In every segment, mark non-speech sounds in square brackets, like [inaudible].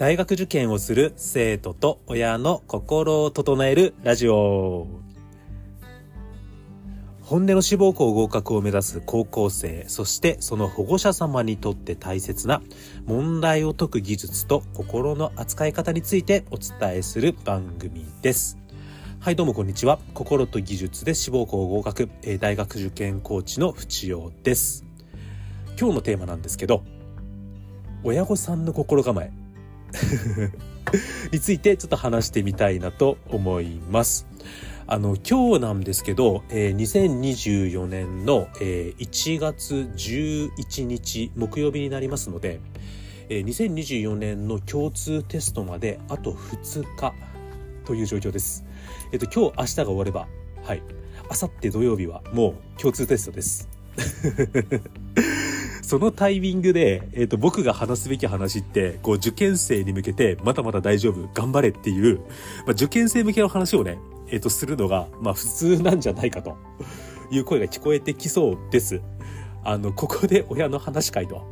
大学受験をする生徒と親の心を整えるラジオ。本音の志望校合格を目指す高校生そしてその保護者様にとって大切な問題を解く技術と心の扱い方についてお伝えする番組です。はいどうもこんにちは。心と技術で志望校合格大学受験コーチの淵陽です。今日のテーマなんですけど親御さんの心構え。[laughs] についてちょっと話してみたいなと思います。あの、今日なんですけど、えー、2024年の、えー、1月11日木曜日になりますので、えー、2024年の共通テストまであと2日という状況です。えっ、と、今日明日が終われば、はい。明後日土曜日はもう共通テストです。そのタイミングで、えっ、ー、と、僕が話すべき話って、こう、受験生に向けて、まだまだ大丈夫、頑張れっていう、まあ、受験生向けの話をね、えっ、ー、と、するのが、まあ、普通なんじゃないかという声が聞こえてきそうです。あの、ここで親の話会と。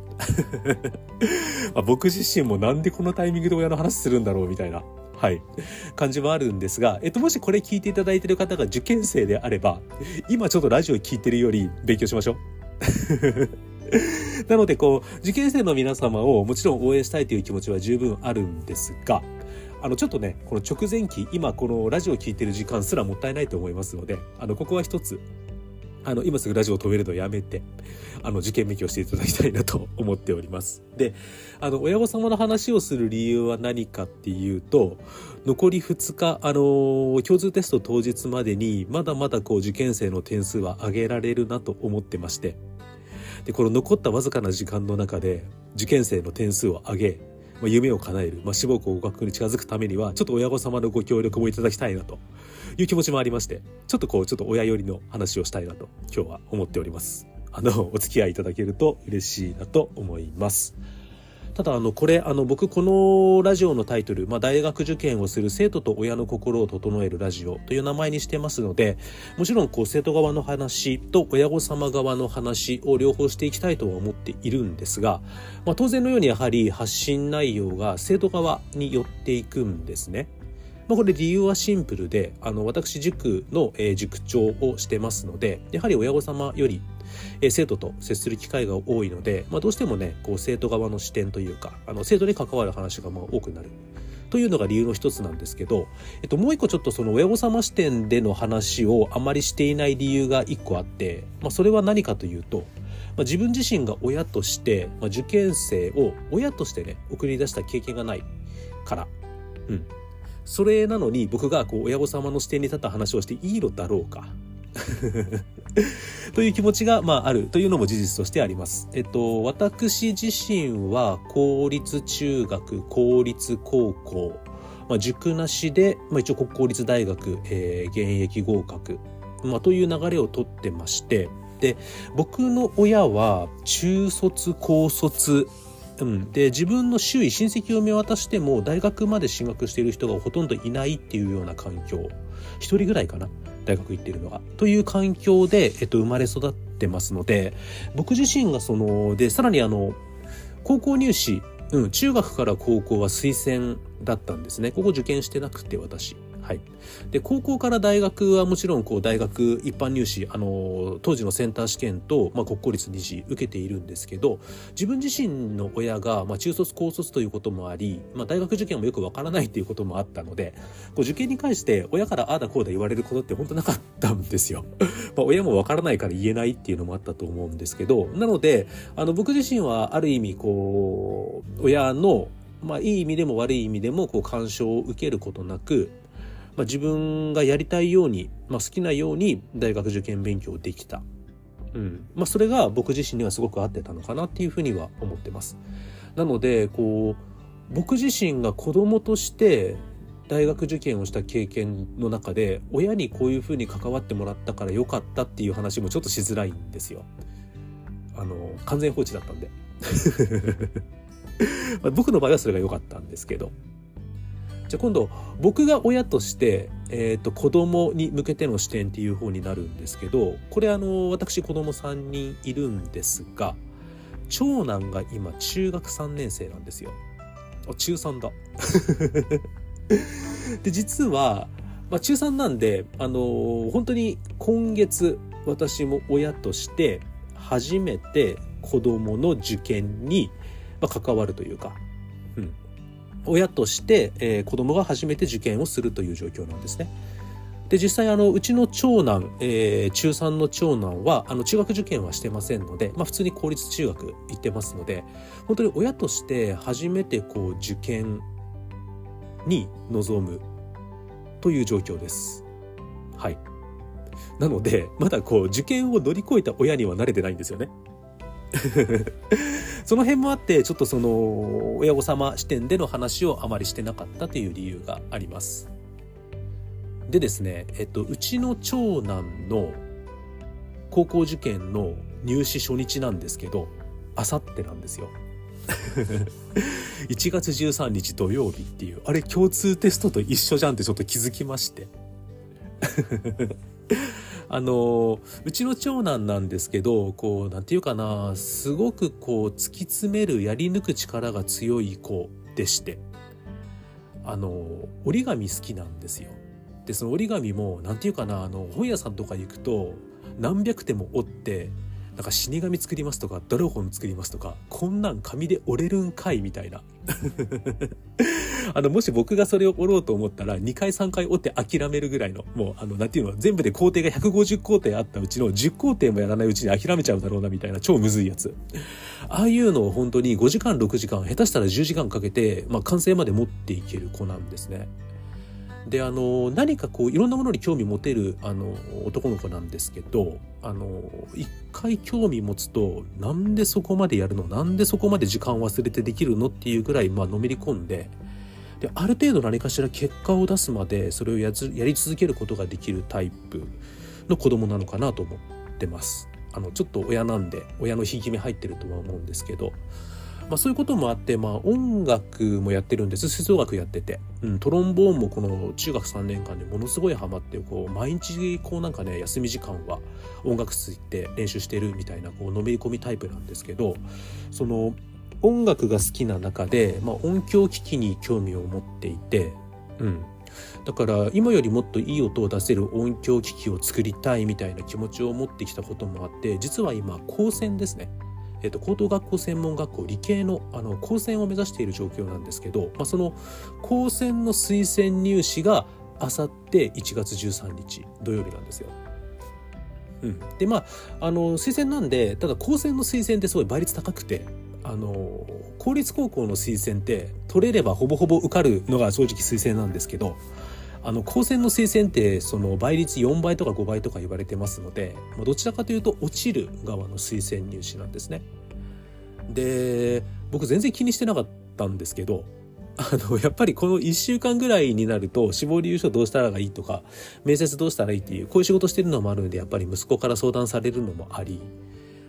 [laughs] まあ、僕自身もなんでこのタイミングで親の話するんだろうみたいな。はい。感じもあるんですが、えっと、もしこれ聞いていただいている方が受験生であれば、今ちょっとラジオ聞いてるより勉強しましょう。[laughs] なので、こう、受験生の皆様をもちろん応援したいという気持ちは十分あるんですが、あの、ちょっとね、この直前期、今このラジオを聴いてる時間すらもったいないと思いますので、あの、ここは一つ、あの、今すぐラジオを止めるのをやめて、あの、受験勉強していただきたいなと思っております。で、あの、親御様の話をする理由は何かっていうと、残り2日、あの、共通テスト当日までに、まだまだこう、受験生の点数は上げられるなと思ってまして、でこの残ったわずかな時間の中で受験生の点数を上げ、まあ、夢を叶える、まあ、志望校合格に近づくためにはちょっと親御様のご協力もいただきたいなという気持ちもありましてちょっとこうちょっと親寄りの話をしたいなと今日は思っております。あのお付き合いいただけると嬉しいなと思います。ただあのこれあの僕このラジオのタイトル、まあ、大学受験をする生徒と親の心を整えるラジオという名前にしてますのでもちろんこう生徒側の話と親御様側の話を両方していきたいとは思っているんですが、まあ、当然のようにやはり発信内容が生徒側に寄っていくんですね。まあ、これ理由はシンプルで、あの、私塾の、えー、塾長をしてますので、やはり親御様よりえ生徒と接する機会が多いので、まあ、どうしてもねこう生徒側の視点というかあの生徒に関わる話がまあ多くなる。というのが理由の一つなんですけど、えっと、もう一個ちょっとその親御様視点での話をあまりしていない理由が一個あって、まあ、それは何かというと、まあ、自分自身が親として、まあ、受験生を親としてね送り出した経験がないから、うん、それなのに僕がこう親御様の視点に立った話をしていいのだろうか。[laughs] という気持ちが、まあ、あるというのも事実としてあります。えっと、私自身は公立中学、公立高校、まあ、塾なしで、まあ、一応国公立大学、えー、現役合格、まあ、という流れをとってまして、で、僕の親は中卒、高卒、うん、で自分の周囲親戚を見渡しても大学まで進学している人がほとんどいないっていうような環境。一人ぐらいかな。大学行ってるのが。という環境で、えっと、生まれ育ってますので、僕自身がその、で、さらにあの、高校入試、うん、中学から高校は推薦だったんですね。ここ受験してなくて、私。はい。で、高校から大学はもちろん、こう、大学一般入試、あの、当時のセンター試験と、まあ、国公立二次受けているんですけど、自分自身の親が、まあ、中卒、高卒ということもあり、まあ、大学受験もよくわからないっていうこともあったので、こう、受験に関して、親からああだこうだ言われることって本当なかったんですよ。[laughs] まあ、親もわからないから言えないっていうのもあったと思うんですけど、なので、あの、僕自身は、ある意味、こう、親の、まあ、いい意味でも悪い意味でも、こう、干渉を受けることなく、まあ、自分がやりたいように、まあ、好きなように大学受験勉強できた。うんまあ、それが僕自身にはすごく合ってたのかなっていうふうには思ってます。なのでこう僕自身が子供として大学受験をした経験の中で親にこういうふうに関わってもらったから良かったっていう話もちょっとしづらいんですよ。あの完全放置だったんで [laughs] 僕の場合はそれが良かったんですけどじゃあ今度僕が親として、えーと、子供に向けての視点っていう方になるんですけどこれあの私子供3人いるんですが長男が今中学3年生なんですよ。あ中3だ [laughs] で実は、まあ、中3なんであのー、本当に今月私も親として初めて子供の受験に関わるというか、親として、えー、子供が初めて受験をするという状況なんですね。で実際あのうちの長男、えー、中3の長男はあの中学受験はしてませんので、まあ、普通に公立中学行ってますので本当に親として初めてこう受験に臨むという状況です。はい。なのでまだこう受験を乗り越えた親には慣れてないんですよね。その辺もあってちょっとその親御様視点での話をあまりしてなかったという理由があります。でですね、えっと、うちの長男の高校受験の入試初日なんですけど、あさってなんですよ。[laughs] 1月13日土曜日っていう、あれ共通テストと一緒じゃんってちょっと気づきまして。[laughs] あの、うちの長男なんですけど、こう、なんていうかな、すごくこう、突き詰める、やり抜く力が強い子でして、あの、折り紙好きなんですよ。でその折り紙も何て言うかなあの本屋さんとか行くと何百手も折ってなんか死神作りますとかドラゴン作りますとかこんなん紙で折れるんかいみたいな [laughs] あのもし僕がそれを折ろうと思ったら2回3回折って諦めるぐらいのもうあのなんていうの全部で工程が150工程あったうちの10工程もやらないうちに諦めちゃうだろうなみたいな超むずいやつああいうのを本当に5時間6時間下手したら10時間かけて、まあ、完成まで持っていける子なんですね。であの何かこういろんなものに興味持てるあの男の子なんですけどあの一回興味持つとなんでそこまでやるの？なんでそこまで時間忘れてできるの？っていうぐらい、まあのめり込んでである程度何かしら結果を出すまでそれをややり続けることができるタイプの子供なのかなと思ってます。あのちょっと親なんで親のひいき目入ってるとは思うんですけどまあ、そういうこともあって、まあ、音楽もやってるんです。吹奏楽やってて、うん、トロンボーンもこの中学3年間でものすごいハマってこう毎日こうなんかね休み時間は音楽室行って練習してるみたいなこうのめり込みタイプなんですけどその音楽が好きな中で、まあ、音響機器に興味を持っていて、うん、だから今よりもっといい音を出せる音響機器を作りたいみたいな気持ちを持ってきたこともあって実は今高専ですね。えっと、高等学校専門学校理系のあの高専を目指している状況なんですけど、まあ、その高専の推薦入試があさって1月13日土曜日なんですよ。うん、でまああの推薦なんでただ高専の推薦ってすごい倍率高くてあの公立高校の推薦って取れればほぼほぼ受かるのが正直推薦なんですけどあの高専の推薦ってその倍率4倍とか5倍とか言われてますので、まあ、どちらかというと落ちる側の推薦入試なんですね。で僕全然気にしてなかったんですけど [laughs] あのやっぱりこの1週間ぐらいになると志望理由書どうしたらいいとか面接どうしたらいいっていうこういう仕事してるのもあるんでやっぱり息子から相談されるのもあり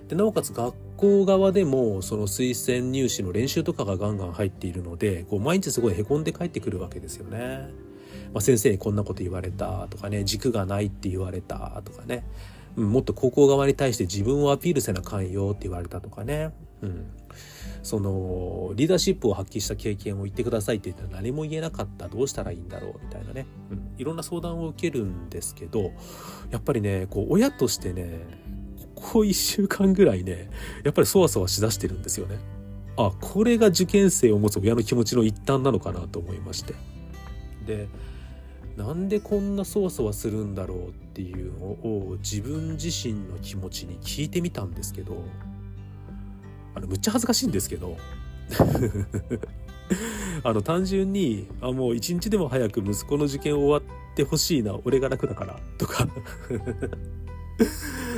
でなおかつ学校側でもその推薦入試の練習とかがガンガン入っているのでこう毎日すごいへこんで帰ってくるわけですよね。まあ、先生にこんなこと言われたとかね軸がないって言われたとかね、うん、もっと高校側に対して自分をアピールせなあかんよって言われたとかね、うん、そのリーダーシップを発揮した経験を言ってくださいって言ったら何も言えなかった。どうしたらいいんだろうみたいなね、うん、いろんな相談を受けるんですけどやっぱりねこう親としてねここ1週間ぐらいねやっぱりそわそわしだしてるんですよね。あこれが受験生を持つ親の気持ちの一端なのかなと思いまして。でなんでこんなそわそわするんだろうっていうのを自分自身の気持ちに聞いてみたんですけどあのむっちゃ恥ずかしいんですけど [laughs] あの単純にあもう一日でも早く息子の受験終わってほしいな俺が楽だからとか。[laughs]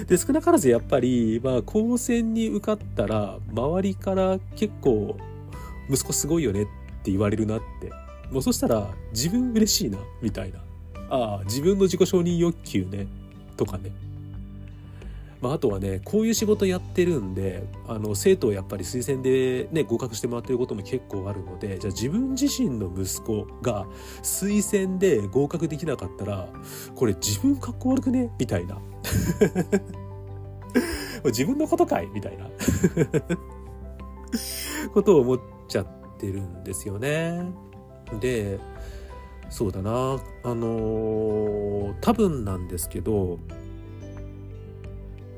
で少なからずやっぱりまあ高専に受かったら周りから結構息子すごいよねって言われるなって。もうそしたら自分嬉しいなみたいな。ああ自分の自己承認欲求ね。とかね。まあ、あとはねこういう仕事やってるんであの生徒をやっぱり推薦で、ね、合格してもらってることも結構あるのでじゃあ自分自身の息子が推薦で合格できなかったらこれ自分かっこ悪くね？みたいな。[laughs] 自分のことかい？みたいな。[laughs] ことを思っちゃ。ってるんですよね。でそうだなあのー、多分なんですけど、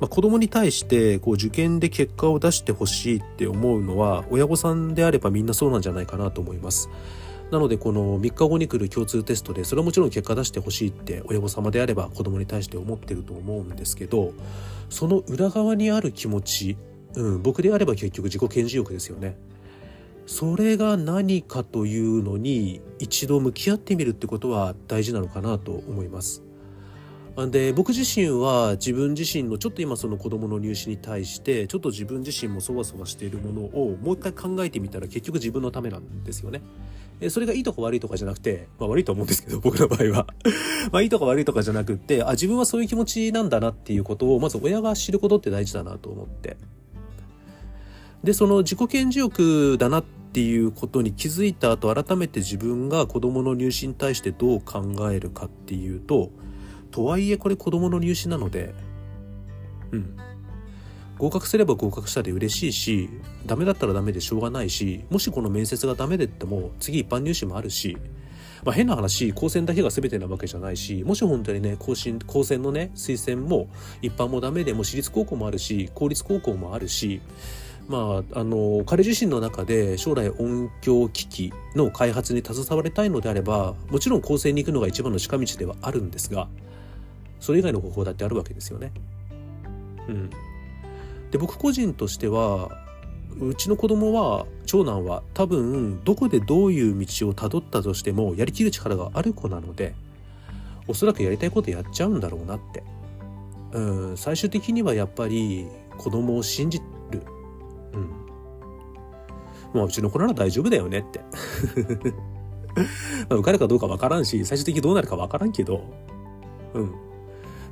まあ、子供に対してこう受験で結果を出してほしいって思うのは親御さんであればみんなそうなんじゃないかなと思います。なのでこの3日後に来る共通テストでそれはもちろん結果出してほしいって親御様であれば子供に対して思ってると思うんですけどその裏側にある気持ち、うん、僕であれば結局自己顕示欲ですよね。それが何かというのに一度向き合ってみるってことは大事なのかなと思います。で僕自身は自分自身のちょっと今その子供の入試に対してちょっと自分自身もそわそわしているものをもう一回考えてみたら結局自分のためなんですよね。それがいいとか悪いとかじゃなくて、まあ悪いと思うんですけど、僕の場合は。まあいいとか悪いとかじゃなくって、あ、自分はそういう気持ちなんだなっていうことを、まず親が知ることって大事だなと思って。で、その自己顕示欲だなっていうことに気づいた後、改めて自分が子供の入試に対してどう考えるかっていうと、とはいえこれ子供の入試なので、うん。合格すれば合格したで嬉しいし、ダメだったらダメでしょうがないし、もしこの面接がダメでっても、次一般入試もあるし、まあ、変な話、高専だけが全てなわけじゃないし、もし本当にね、高専高専のね、推薦も一般もダメでも私立高校もあるし、公立高校もあるし、まあ、あの、彼自身の中で将来音響機器の開発に携わりたいのであれば、もちろん高専に行くのが一番の近道ではあるんですが、それ以外の方法だってあるわけですよね。うん。で僕個人としてはうちの子供は長男は多分どこでどういう道をたどったとしてもやりきる力がある子なのでおそらくやりたいことやっちゃうんだろうなってうん最終的にはやっぱり子供を信じまあうちの子なら大丈夫だよねって。[laughs] まあ受かるかどうかわからんし最終的にどうなるかわからんけど。うん。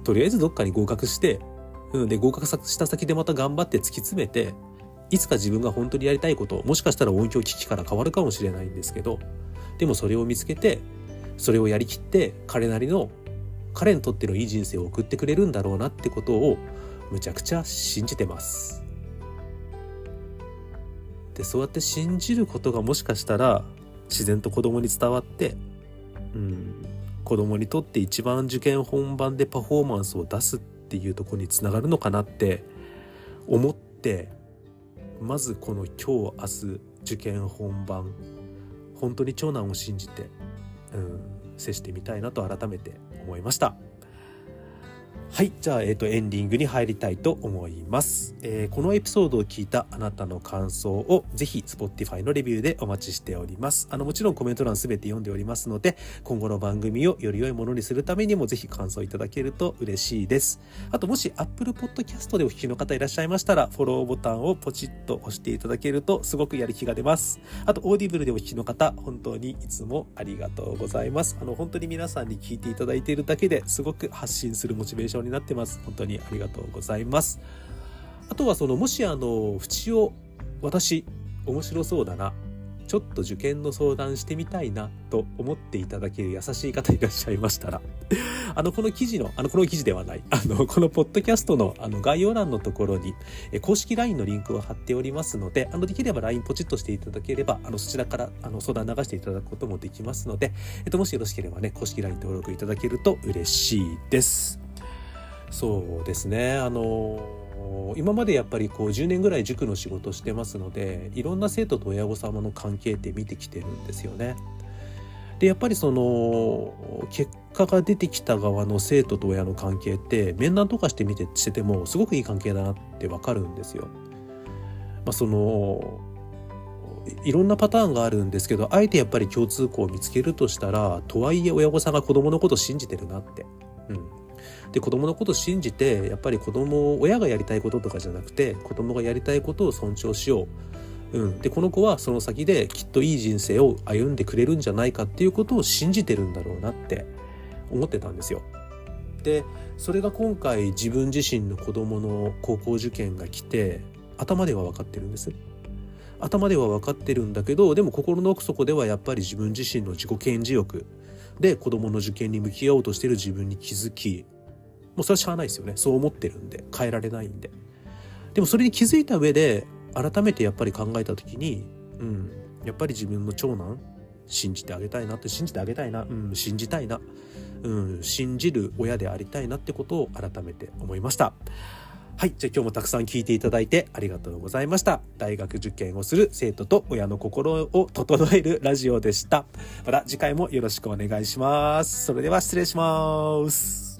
とりあえずどっかに合格してうん、で、合格した先でまた頑張って突き詰めて、いつか自分が本当にやりたいこと、もしかしたら音響機器から変わるかもしれないんですけど、でもそれを見つけて、それをやりきって、彼なりの、彼にとってのいい人生を送ってくれるんだろうなってことを、むちゃくちゃ信じてます。で、そうやって信じることがもしかしたら、自然と子供に伝わって、うん、子供にとって一番受験本番でパフォーマンスを出すっていうとこにつながるのかなって思ってまずこの今日明日受験本番本当に長男を信じて、うん、接してみたいなと改めて思いました。はい。じゃあ、えっ、ー、と、エンディングに入りたいと思います。えー、このエピソードを聞いたあなたの感想をぜひ Spotify のレビューでお待ちしております。あの、もちろんコメント欄すべて読んでおりますので、今後の番組をより良いものにするためにもぜひ感想いただけると嬉しいです。あと、もし Apple Podcast でお聞きの方いらっしゃいましたら、フォローボタンをポチッと押していただけるとすごくやる気が出ます。あと、Audible でお聞きの方、本当にいつもありがとうございます。あの、本当に皆さんに聞いていただいているだけですごく発信するモチベーションになってます。本当にありがとうございます。あとはその、もしあの、縁を私、面白そうだな。ちょっと受験の相談してみたいなと思っていただける優しい方いらっしゃいましたら、[laughs] あの、この記事の、あの、この記事ではない、[laughs] あの、このポッドキャストのあの概要欄のところに、え公式 LINE のリンクを貼っておりますので、あの、できれば LINE ポチッとしていただければ、あの、そちらから、あの、相談流していただくこともできますので、えっと、もしよろしければね、公式 LINE 登録いただけると嬉しいです。そうですねあの今までやっぱりこう10年ぐらい塾の仕事してますのでいろんな生徒と親御様の関係って見てきてるんですよね。でやっぱりその結果が出てきた側の生徒と親の関係って面談とかしてみてしててもすごくいい関係だなってわかるんですよ。まあ、そのいろんなパターンがあるんですけどあえてやっぱり共通項を見つけるとしたらとはいえ親御さんが子供のこと信じてるなって、で子供のことを信じてやっぱり子供親がやりたいこととかじゃなくて子供がやりたいことを尊重しよう、うん、でこの子はその先できっといい人生を歩んでくれるんじゃないかっていうことを信じてるんだろうなって思ってたんですよ。でそれが今回自分自身の子供の高校受験が来て頭では分かってるんです。頭では分かってるんだけどでも心の奥底ではやっぱり自分自身の自己顕示欲で子供の受験に向き合おうとしてる自分に気づきもうそれはしゃあないですよね。そう思ってるんで、変えられないんで。でもそれに気づいた上で、改めてやっぱり考えた時に、うん、やっぱり自分の長男信じてあげたいなって信じてあげたいなうん信じたいなうん信じる親でありたいなってことを改めて思いましたはい。じゃあ今日もたくさん聞いていただいてありがとうございました。大学受験をする生徒と親の心を整えるラジオでした。また次回もよろしくお願いします。それでは失礼します。